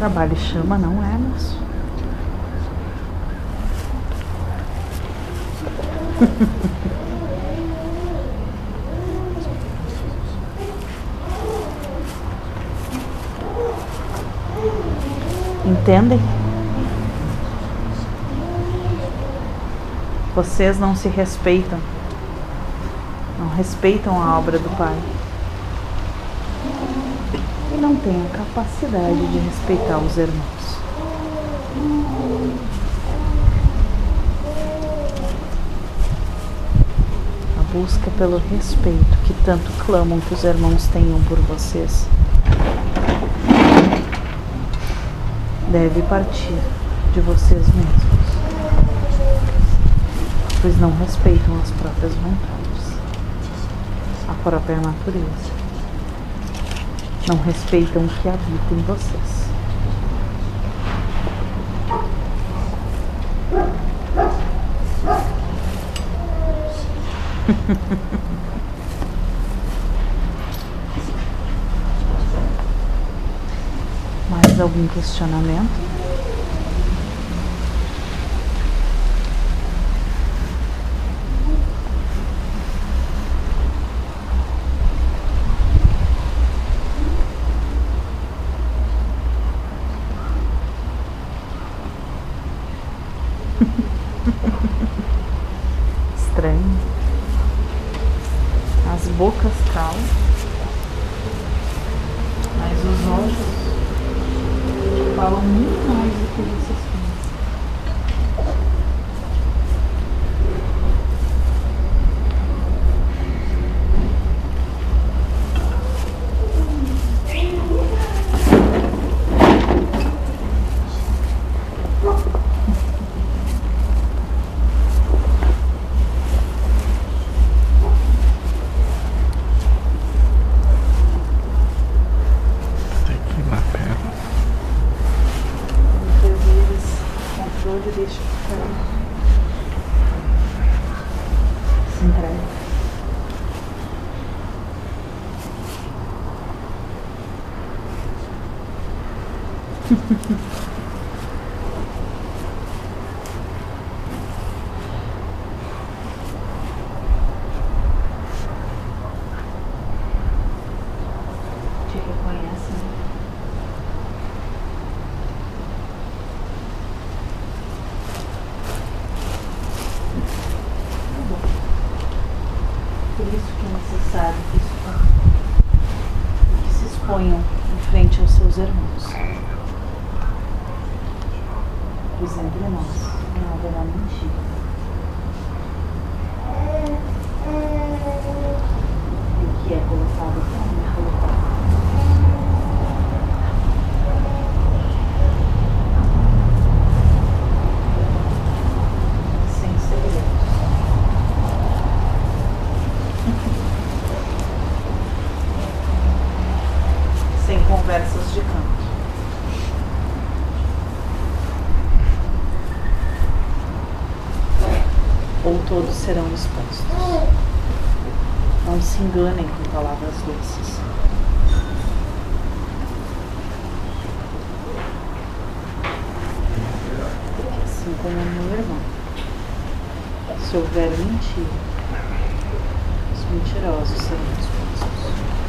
Trabalho chama, não é, moço? Entendem? Vocês não se respeitam. Não respeitam a obra do Pai. Não têm a capacidade de respeitar os irmãos. A busca pelo respeito que tanto clamam que os irmãos tenham por vocês deve partir de vocês mesmos, pois não respeitam as próprias vontades, a própria natureza, não respeitam o que habita em vocês. Mais algum questionamento? Estranho. As bocas calam, mas os olhos falam muito mais do que vocês pensam. Tem que ir lá perto. Muitas vezes controle deixa ficar. Se entrega. Te reconhece, né? Tá bom. Por isso que é necessário que, isso, que se exponham em frente aos seus irmãos. Entre nós não haverá mentira. O que é colocado também é colocado. Sem conversas de canto. Todos serão expostos. Não se enganem com palavras doces. Assim como meu irmão, se houver mentira, os mentirosos serão expostos. Casa é uma responsabilidade.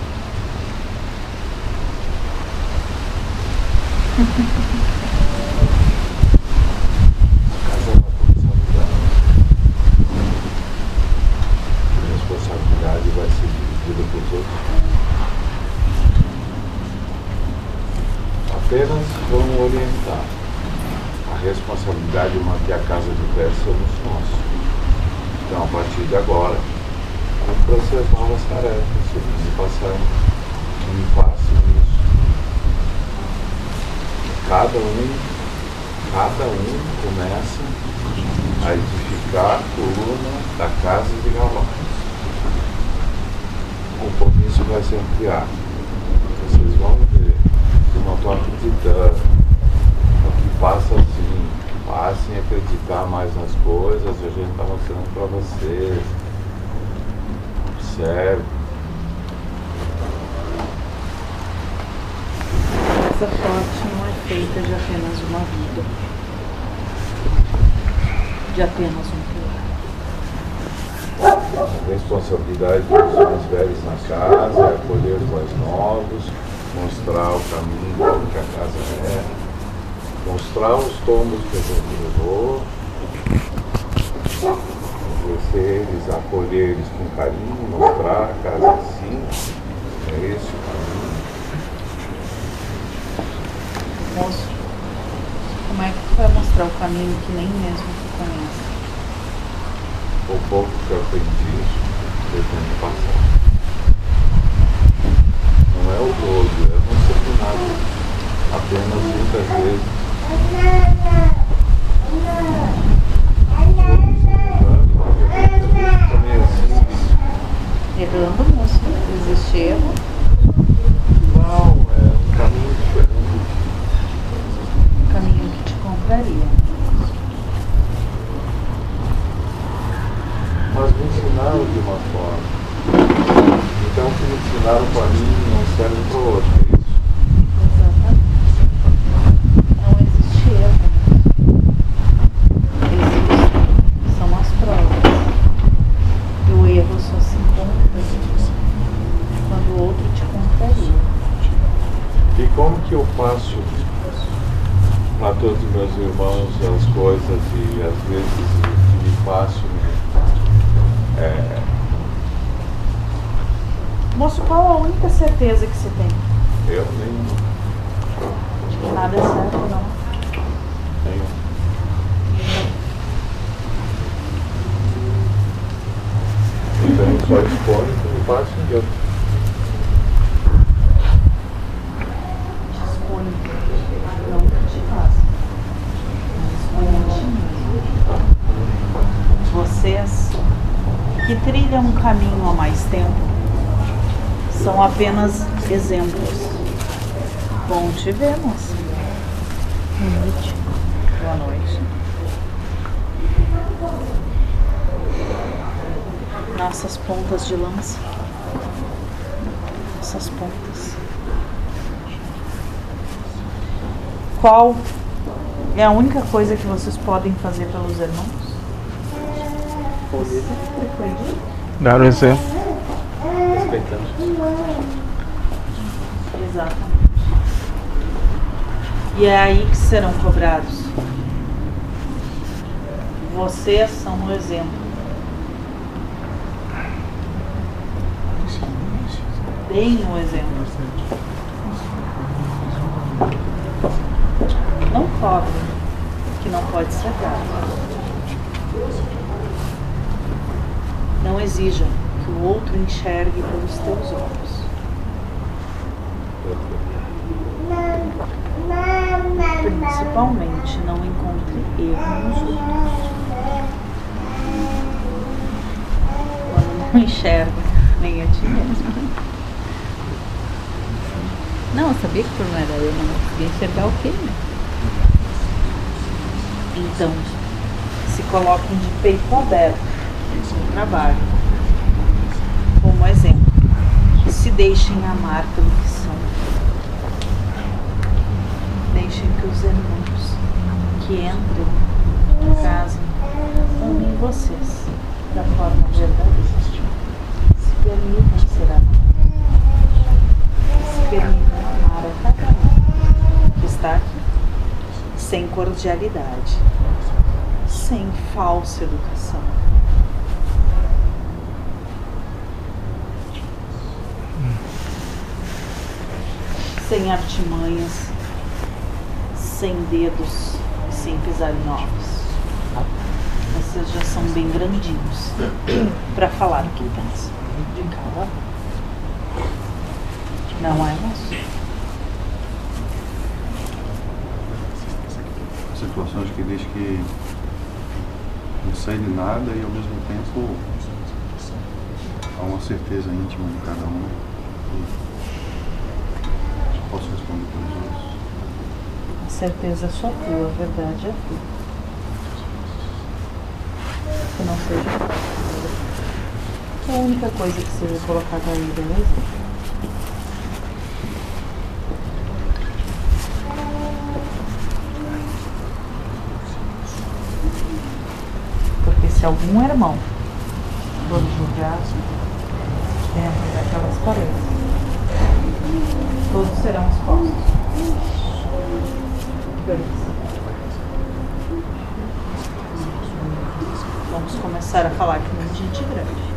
A responsabilidade vai ser dividida por todos. Apenas vamos orientar. A responsabilidade de manter a casa de pé somos nós. Então, a partir de agora, cumpra as novas tarefas, vamos passar um passo nisso. Cada um cada um começa a edificar a coluna da casa de galões. O compromisso vai se ampliar. Vocês vão ver. Eu não estou acreditando. O que passa assim, passem a acreditar mais nas coisas, a gente está mostrando para vocês. Observe. Essa é feita de apenas uma vida, de apenas um. A responsabilidade dos mais velhos na casa é acolher os mais novos, mostrar o caminho que a casa é, mostrar os tombos que a gente levou, conhecer eles, acolher eles com carinho, mostrar a casa assim, é esse o caminho. Moço, como é que tu vai mostrar o caminho que nem mesmo tu conhece? O pouco que eu aprendi, eu tento passar. Não é o todo, é não ser nada. Apenas muitas vezes. Assim, Errando, moço. Existe erro. Não, é um caminho diferente. Um caminho que te compraria. Mas me ensinaram de uma forma. Então o que me ensinaram para mim não serve para o outro, é isso? Exatamente. Não existe erro. Existe. São as provas. E o erro só se encontra quando o outro te contraria. E como que eu passo para todos os meus irmãos as coisas e às vezes o que me passo é, Moço, qual a única certeza que você tem? eu nem Que nada é certo, não. tenho. Então só exponho o que me passa em Deus. Dispõe. Não que te faça. Dispõe a ti mesmo. Vocês que trilham um caminho há mais tempo são apenas exemplos. Bom te ver, moça. Boa noite. Boa noite. Nossas pontas de lança. Nossas pontas. Qual é a única coisa que vocês podem fazer pelos irmãos? Dar o exemplo. Exatamente. E é aí que serão cobrados. Vocês são o exemplo. Deem o exemplo. Não cobrem, que não pode ser dado. Não exijam que o outro enxergue pelos teus olhos. Principalmente não encontre erro nos outros. Quando não enxerga nem a ti mesmo. Não, eu sabia que o problema era eu, mas não conseguia enxergar o quê, né? Então, se coloquem de peito aberto no trabalho, como exemplo. Se deixem amar pelo que são. Deixem que os irmãos que entram em casa amem vocês da forma verdadeira. Se permitam ser amados. Se permitam amar a cada um que está aqui sem cordialidade, sem falsa educação. Sem artimanhas, sem dedos e sem pisar em ovos. Vocês já são bem grandinhos para falar o que pensam de cada um. Não é, moço? situações que diz que não sei de nada e ao mesmo tempo há uma certeza íntima de cada um. Posso responder pelos outros. A certeza é só tua, a verdade é tua. que não seja. Que é a única coisa que seja colocada aí, beleza? Porque se algum irmão for julgado dentro daquelas paredes, todos serão expostos. Beleza. Vamos começar a falar que nem gente grande.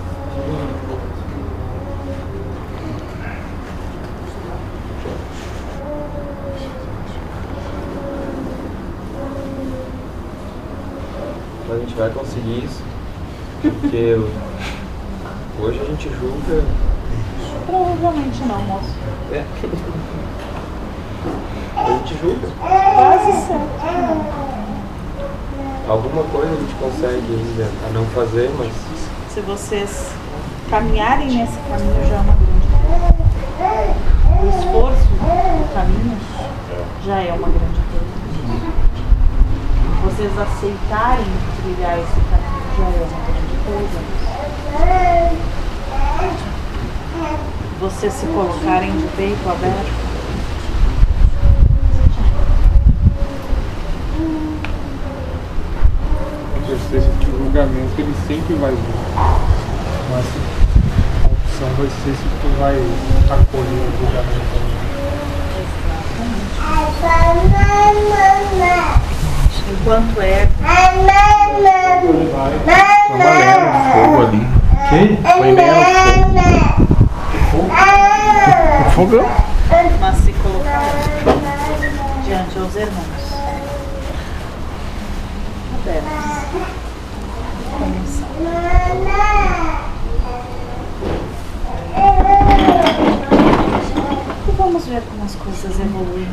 A gente vai conseguir isso. Porque hoje a gente julga. Provavelmente não, moço. É. A gente julga. Quase certo. Alguma coisa a gente consegue ainda a não fazer, mas Se vocês caminharem nesse caminho já é uma grande coisa. O esforço do caminho já é uma grande coisa. Vocês aceitarem trilhar esse caminho já é uma grande coisa. Vocês se colocarem de peito aberto exercício de julgamento ele sempre vai vir. Mas a opção vai ser se tu vai acolher o julgamento. enquanto é Fogo ali. Que? Foi mesmo fogo. Fogão? mas se colocar diante aos irmãos. Abertos. Vamos ver como as coisas evoluem.